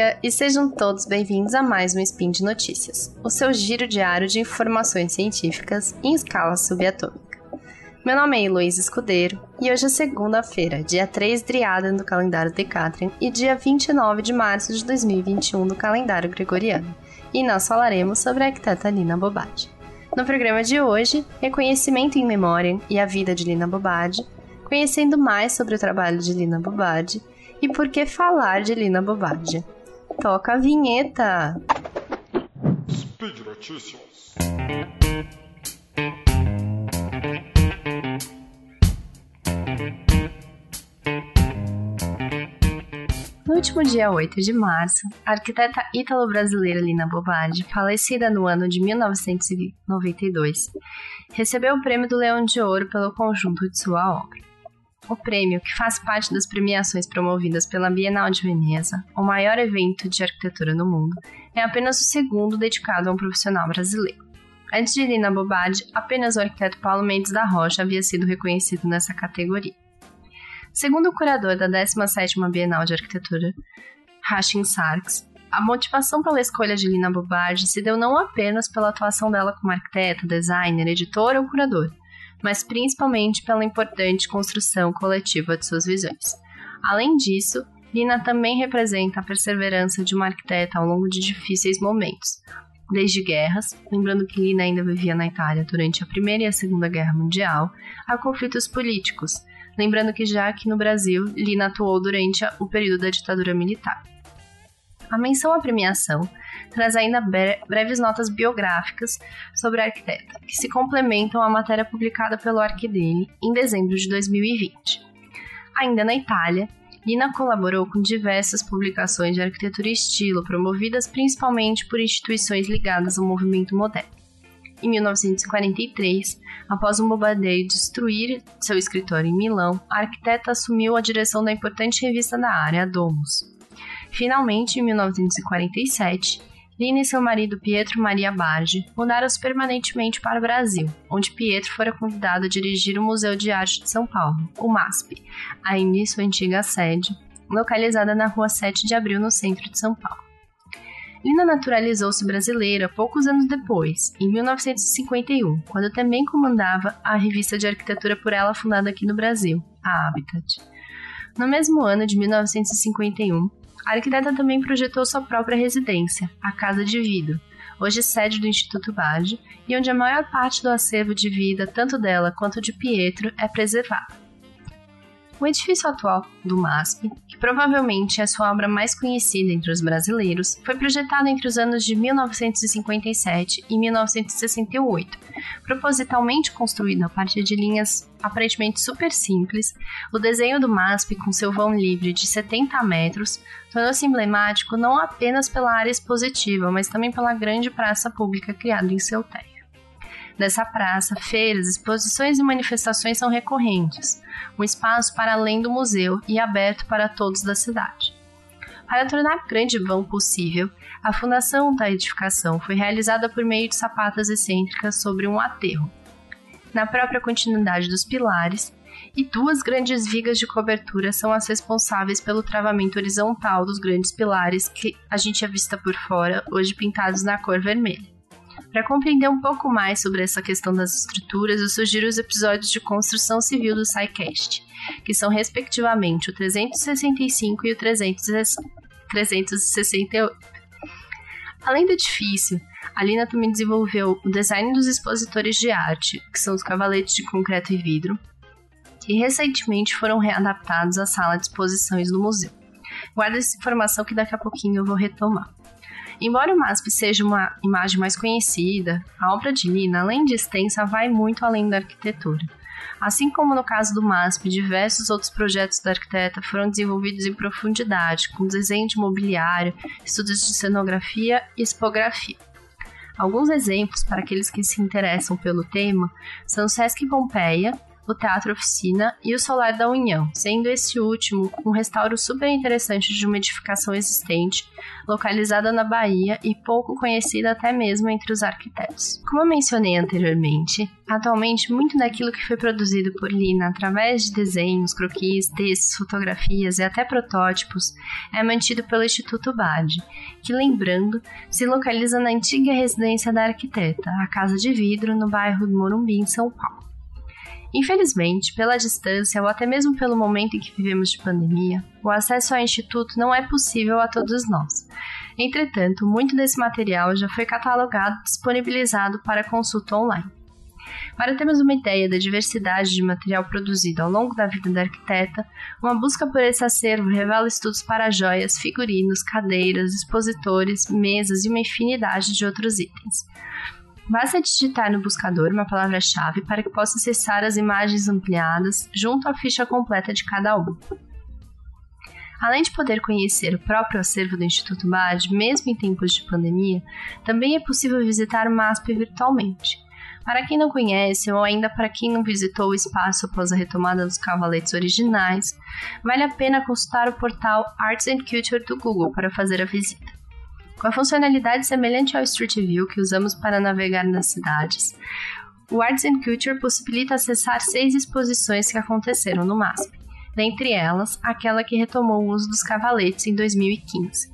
dia e sejam todos bem-vindos a mais um Spin de Notícias, o seu giro diário de informações científicas em escala subatômica. Meu nome é Heloísa Escudeiro e hoje é segunda-feira, dia 3 Driadan do calendário Decatrian e dia 29 de março de 2021 do calendário Gregoriano, e nós falaremos sobre a arquiteta Lina Bobade. No programa de hoje, reconhecimento em memória e a vida de Lina Bobade, conhecendo mais sobre o trabalho de Lina Bobade e por que falar de Lina Bobade. Toca a vinheta! Speed Notícias. No último dia 8 de março, a arquiteta ítalo-brasileira Lina Bobadi, falecida no ano de 1992, recebeu o prêmio do Leão de Ouro pelo conjunto de sua obra. O prêmio, que faz parte das premiações promovidas pela Bienal de Veneza, o maior evento de arquitetura no mundo, é apenas o segundo dedicado a um profissional brasileiro. Antes de Lina Bobadi, apenas o arquiteto Paulo Mendes da Rocha havia sido reconhecido nessa categoria. Segundo o curador da 17ª Bienal de Arquitetura, Hashim Sarks, a motivação pela escolha de Lina Bobardi se deu não apenas pela atuação dela como arquiteta, designer, editora ou curadora, mas principalmente pela importante construção coletiva de suas visões. Além disso, Lina também representa a perseverança de uma arquiteta ao longo de difíceis momentos, desde guerras, lembrando que Lina ainda vivia na Itália durante a Primeira e a Segunda Guerra Mundial, a conflitos políticos, lembrando que já aqui no Brasil, Lina atuou durante o período da ditadura militar. A menção à premiação traz ainda breves notas biográficas sobre a arquiteta, que se complementam à matéria publicada pelo Arquidele em dezembro de 2020. Ainda na Itália, Lina colaborou com diversas publicações de arquitetura e estilo, promovidas principalmente por instituições ligadas ao movimento moderno. Em 1943, após um bombardeio destruir seu escritório em Milão, a arquiteta assumiu a direção da importante revista da área, Domus. Finalmente, em 1947, Lina e seu marido Pietro Maria Bardi mudaram-se permanentemente para o Brasil, onde Pietro fora convidado a dirigir o Museu de Arte de São Paulo, o MASP, ainda sua antiga sede, localizada na rua 7 de Abril, no centro de São Paulo. Lina naturalizou-se brasileira poucos anos depois, em 1951, quando também comandava a revista de arquitetura por ela fundada aqui no Brasil, a Habitat. No mesmo ano de 1951, a arquiteta também projetou sua própria residência, a Casa de Vidro, hoje sede do Instituto Bade, e onde a maior parte do acervo de vida, tanto dela quanto de Pietro, é preservada. O edifício atual do MASP, que provavelmente é sua obra mais conhecida entre os brasileiros, foi projetado entre os anos de 1957 e 1968, propositalmente construído a partir de linhas aparentemente super simples. O desenho do MASP, com seu vão livre de 70 metros, tornou-se emblemático não apenas pela área expositiva, mas também pela grande praça pública criada em seu térreo. Dessa praça, feiras, exposições e manifestações são recorrentes, um espaço para além do museu e aberto para todos da cidade. Para tornar grande vão possível, a fundação da edificação foi realizada por meio de sapatas excêntricas sobre um aterro. Na própria continuidade dos pilares, e duas grandes vigas de cobertura são as responsáveis pelo travamento horizontal dos grandes pilares que a gente avista por fora, hoje pintados na cor vermelha. Para compreender um pouco mais sobre essa questão das estruturas, eu sugiro os episódios de construção civil do SciCast, que são respectivamente o 365 e o 368. Além do edifício, a Lina também desenvolveu o design dos expositores de arte, que são os cavaletes de concreto e vidro, que recentemente foram readaptados à sala de exposições do museu. Guarda essa informação que daqui a pouquinho eu vou retomar. Embora o MASP seja uma imagem mais conhecida, a obra de Lina, além de extensa, vai muito além da arquitetura. Assim como no caso do MASP, diversos outros projetos da arquiteta foram desenvolvidos em profundidade, com desenho de mobiliário, estudos de cenografia e expografia. Alguns exemplos para aqueles que se interessam pelo tema são o Sesc Pompeia, o Teatro Oficina e o Solar da União, sendo esse último um restauro super interessante de uma edificação existente, localizada na Bahia e pouco conhecida até mesmo entre os arquitetos. Como mencionei anteriormente, atualmente muito daquilo que foi produzido por Lina através de desenhos, croquis, textos, fotografias e até protótipos é mantido pelo Instituto Bade, que, lembrando, se localiza na antiga residência da arquiteta, a Casa de Vidro, no bairro do Morumbi, em São Paulo. Infelizmente, pela distância ou até mesmo pelo momento em que vivemos de pandemia, o acesso ao Instituto não é possível a todos nós. Entretanto, muito desse material já foi catalogado e disponibilizado para consulta online. Para termos uma ideia da diversidade de material produzido ao longo da vida da arquiteta, uma busca por esse acervo revela estudos para joias, figurinos, cadeiras, expositores, mesas e uma infinidade de outros itens. Basta digitar no buscador uma palavra-chave para que possa acessar as imagens ampliadas junto à ficha completa de cada um. Além de poder conhecer o próprio acervo do Instituto BAD, mesmo em tempos de pandemia, também é possível visitar o MASP virtualmente. Para quem não conhece ou ainda para quem não visitou o espaço após a retomada dos cavaletes originais, vale a pena consultar o portal Arts and Culture do Google para fazer a visita. Com a funcionalidade semelhante ao Street View que usamos para navegar nas cidades, o Arts and Culture possibilita acessar seis exposições que aconteceram no MASP, dentre elas aquela que retomou o uso dos cavaletes em 2015.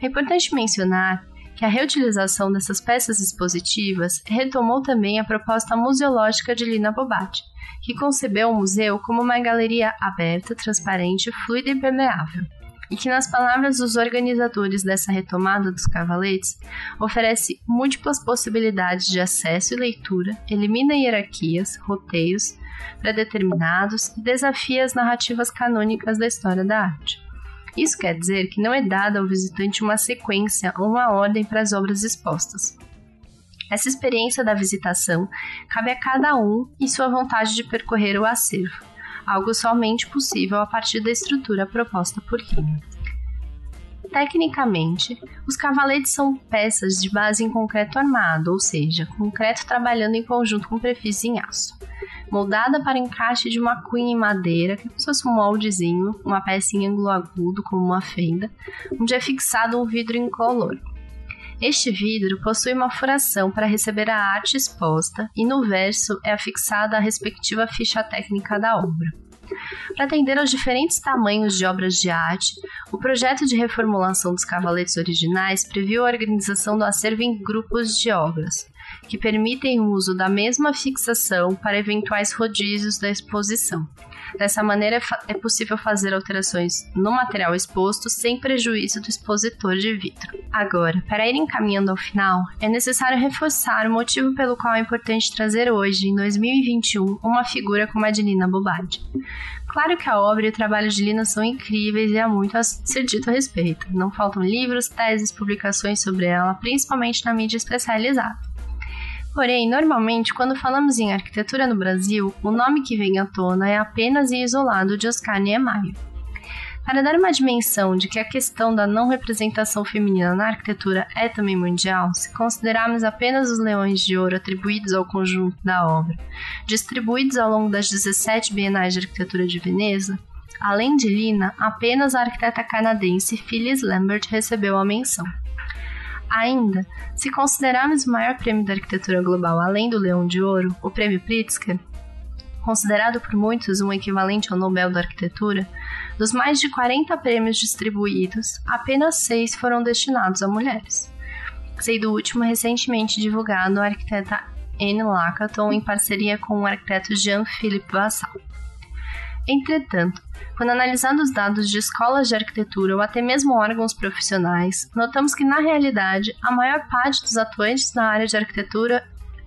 É importante mencionar que a reutilização dessas peças expositivas retomou também a proposta museológica de Lina Bobatti, que concebeu o museu como uma galeria aberta, transparente, fluida e permeável e que, nas palavras dos organizadores dessa retomada dos cavaletes, oferece múltiplas possibilidades de acesso e leitura, elimina hierarquias, roteiros pré-determinados e desafia as narrativas canônicas da história da arte. Isso quer dizer que não é dada ao visitante uma sequência ou uma ordem para as obras expostas. Essa experiência da visitação cabe a cada um e sua vontade de percorrer o acervo algo somente possível a partir da estrutura proposta por Riemann. Tecnicamente, os cavaletes são peças de base em concreto armado, ou seja, concreto trabalhando em conjunto com prefis em aço, moldada para encaixe de uma cunha em madeira, como se fosse um moldezinho, uma peça em ângulo agudo, como uma fenda, onde é fixado um vidro incolor. Este vidro possui uma furação para receber a arte exposta e no verso é afixada a respectiva ficha técnica da obra. Para atender aos diferentes tamanhos de obras de arte, o projeto de reformulação dos cavaletes originais previu a organização do acervo em grupos de obras, que permitem o uso da mesma fixação para eventuais rodízios da exposição. Dessa maneira, é possível fazer alterações no material exposto sem prejuízo do expositor de vidro. Agora, para ir encaminhando ao final, é necessário reforçar o motivo pelo qual é importante trazer hoje, em 2021, uma figura como a de Lina Bobardi. Claro que a obra e o trabalho de Lina são incríveis e há muito a ser dito a respeito. Não faltam livros, teses, publicações sobre ela, principalmente na mídia especializada. Porém, normalmente, quando falamos em arquitetura no Brasil, o nome que vem à tona é apenas e isolado de Oscar Niemeyer. Para dar uma dimensão de que a questão da não representação feminina na arquitetura é também mundial, se considerarmos apenas os leões de ouro atribuídos ao conjunto da obra, distribuídos ao longo das 17 bienais de arquitetura de Veneza, além de Lina, apenas a arquiteta canadense Phyllis Lambert recebeu a menção. Ainda, se considerarmos o maior prêmio da arquitetura global além do Leão de Ouro, o Prêmio Pritzker, considerado por muitos um equivalente ao Nobel da Arquitetura, dos mais de 40 prêmios distribuídos, apenas seis foram destinados a mulheres, sendo o último recentemente divulgado a arquiteta Anne Lacaton em parceria com o arquiteto Jean-Philippe Vassal. Entretanto, quando analisando os dados de escolas de arquitetura ou até mesmo órgãos profissionais, notamos que, na realidade, a maior parte dos atuantes na área de arquitetura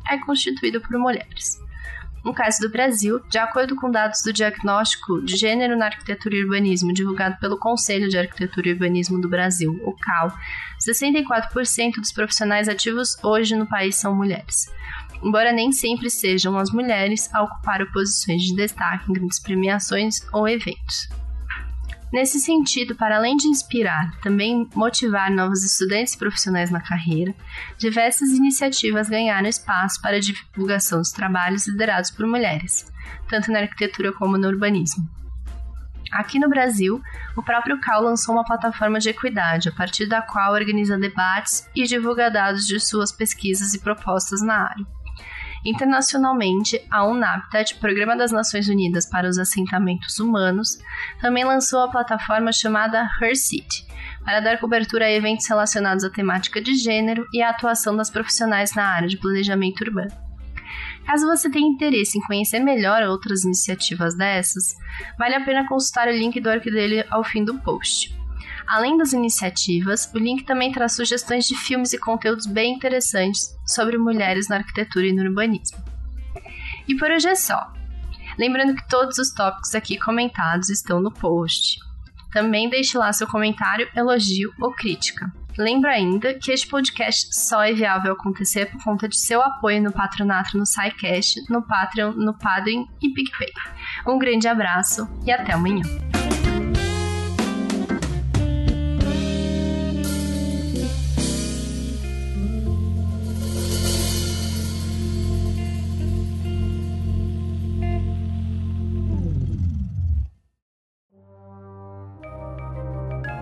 é constituído por mulheres. No caso do Brasil, de acordo com dados do Diagnóstico de Gênero na Arquitetura e Urbanismo divulgado pelo Conselho de Arquitetura e Urbanismo do Brasil, o CAL, 64% dos profissionais ativos hoje no país são mulheres embora nem sempre sejam as mulheres a ocupar posições de destaque em grandes premiações ou eventos. Nesse sentido, para além de inspirar, também motivar novos estudantes profissionais na carreira, diversas iniciativas ganharam espaço para a divulgação dos trabalhos liderados por mulheres, tanto na arquitetura como no urbanismo. Aqui no Brasil, o próprio CAL lançou uma plataforma de equidade, a partir da qual organiza debates e divulga dados de suas pesquisas e propostas na área. Internacionalmente, a UNAPTED, Programa das Nações Unidas para os Assentamentos Humanos, também lançou a plataforma chamada Her City, para dar cobertura a eventos relacionados à temática de gênero e à atuação das profissionais na área de planejamento urbano. Caso você tenha interesse em conhecer melhor outras iniciativas dessas, vale a pena consultar o link do dele ao fim do post. Além das iniciativas, o link também traz sugestões de filmes e conteúdos bem interessantes sobre mulheres na arquitetura e no urbanismo. E por hoje é só. Lembrando que todos os tópicos aqui comentados estão no post. Também deixe lá seu comentário, elogio ou crítica. Lembro ainda que este podcast só é viável acontecer por conta de seu apoio no patronato no SciCast, no Patreon, no Padrim e PicPay. Um grande abraço e até amanhã.